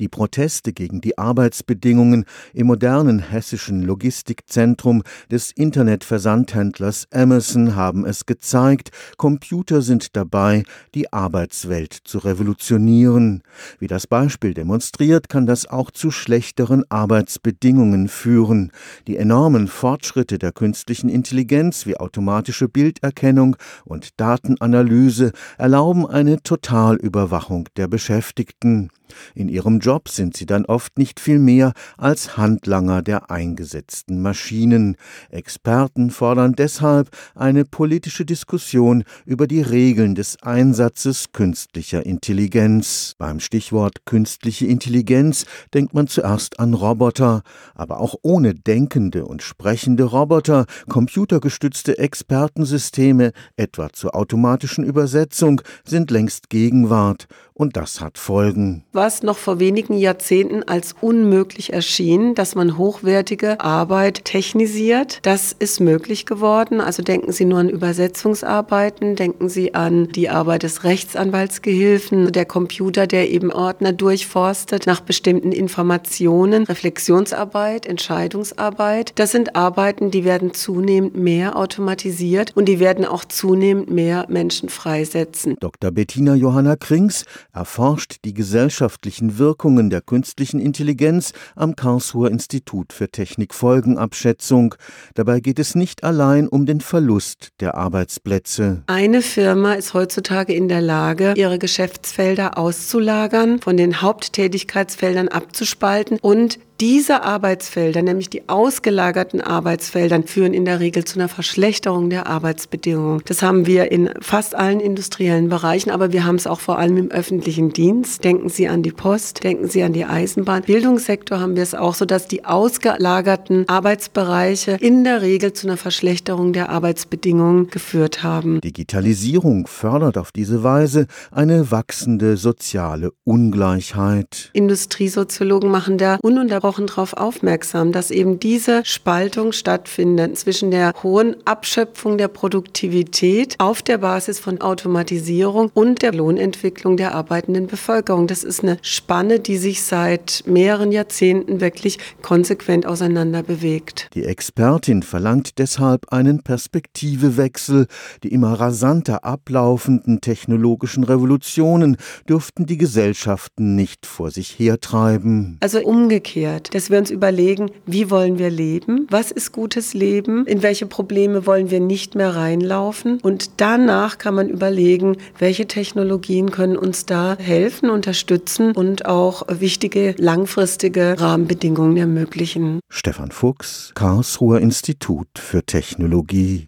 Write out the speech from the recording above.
Die Proteste gegen die Arbeitsbedingungen im modernen hessischen Logistikzentrum des Internetversandhändlers Amazon haben es gezeigt, Computer sind dabei, die Arbeitswelt zu revolutionieren. Wie das Beispiel demonstriert, kann das auch zu schlechteren Arbeitsbedingungen führen. Die enormen Fortschritte der künstlichen Intelligenz wie automatische Bilderkennung und Datenanalyse erlauben eine Totalüberwachung der Beschäftigten. In ihrem Job sind sie dann oft nicht viel mehr als Handlanger der eingesetzten Maschinen. Experten fordern deshalb eine politische Diskussion über die Regeln des Einsatzes künstlicher Intelligenz. Beim Stichwort künstliche Intelligenz denkt man zuerst an Roboter, aber auch ohne denkende und sprechende Roboter, computergestützte Expertensysteme, etwa zur automatischen Übersetzung, sind längst Gegenwart und das hat Folgen. Was noch vor wenigen Jahrzehnten als unmöglich erschien, dass man hochwertige Arbeit technisiert, das ist möglich geworden. Also denken Sie nur an Übersetzungsarbeiten, denken Sie an die Arbeit des Rechtsanwaltsgehilfen, der Computer, der eben Ordner durchforstet nach bestimmten Informationen, Reflexionsarbeit, Entscheidungsarbeit. Das sind Arbeiten, die werden zunehmend mehr automatisiert und die werden auch zunehmend mehr Menschen freisetzen. Dr. Bettina Johanna Krings erforscht die gesellschaftlichen Wirkungen der künstlichen Intelligenz am Karlsruher Institut für Technikfolgenabschätzung. Dabei geht es nicht allein um den Verlust der Arbeitsplätze. Eine Firma ist heutzutage in der Lage, ihre Geschäftsfelder auszulagern, von den Haupttätigkeitsfeldern abzuspalten und diese Arbeitsfelder, nämlich die ausgelagerten Arbeitsfelder, führen in der Regel zu einer Verschlechterung der Arbeitsbedingungen. Das haben wir in fast allen industriellen Bereichen, aber wir haben es auch vor allem im öffentlichen Dienst. Denken Sie an die Post, denken Sie an die Eisenbahn. Bildungssektor haben wir es auch so, dass die ausgelagerten Arbeitsbereiche in der Regel zu einer Verschlechterung der Arbeitsbedingungen geführt haben. Digitalisierung fördert auf diese Weise eine wachsende soziale Ungleichheit. Industriesoziologen machen da ununterbrochen ununterbrochen darauf aufmerksam, dass eben diese Spaltung stattfindet zwischen der hohen Abschöpfung der Produktivität auf der Basis von Automatisierung und der Lohnentwicklung der arbeitenden Bevölkerung. Das ist eine Spanne, die sich seit mehreren Jahrzehnten wirklich konsequent auseinander bewegt. Die Expertin verlangt deshalb einen Perspektivewechsel. Die immer rasanter ablaufenden technologischen Revolutionen dürften die Gesellschaften nicht vor sich hertreiben. Also umgekehrt umgekehrt, dass wir uns überlegen, wie wollen wir leben, was ist gutes Leben, in welche Probleme wollen wir nicht mehr reinlaufen und danach kann man überlegen, welche Technologien können uns da helfen, unterstützen und auch wichtige langfristige Rahmenbedingungen ermöglichen. Stefan Fuchs, Karlsruher Institut für Technologie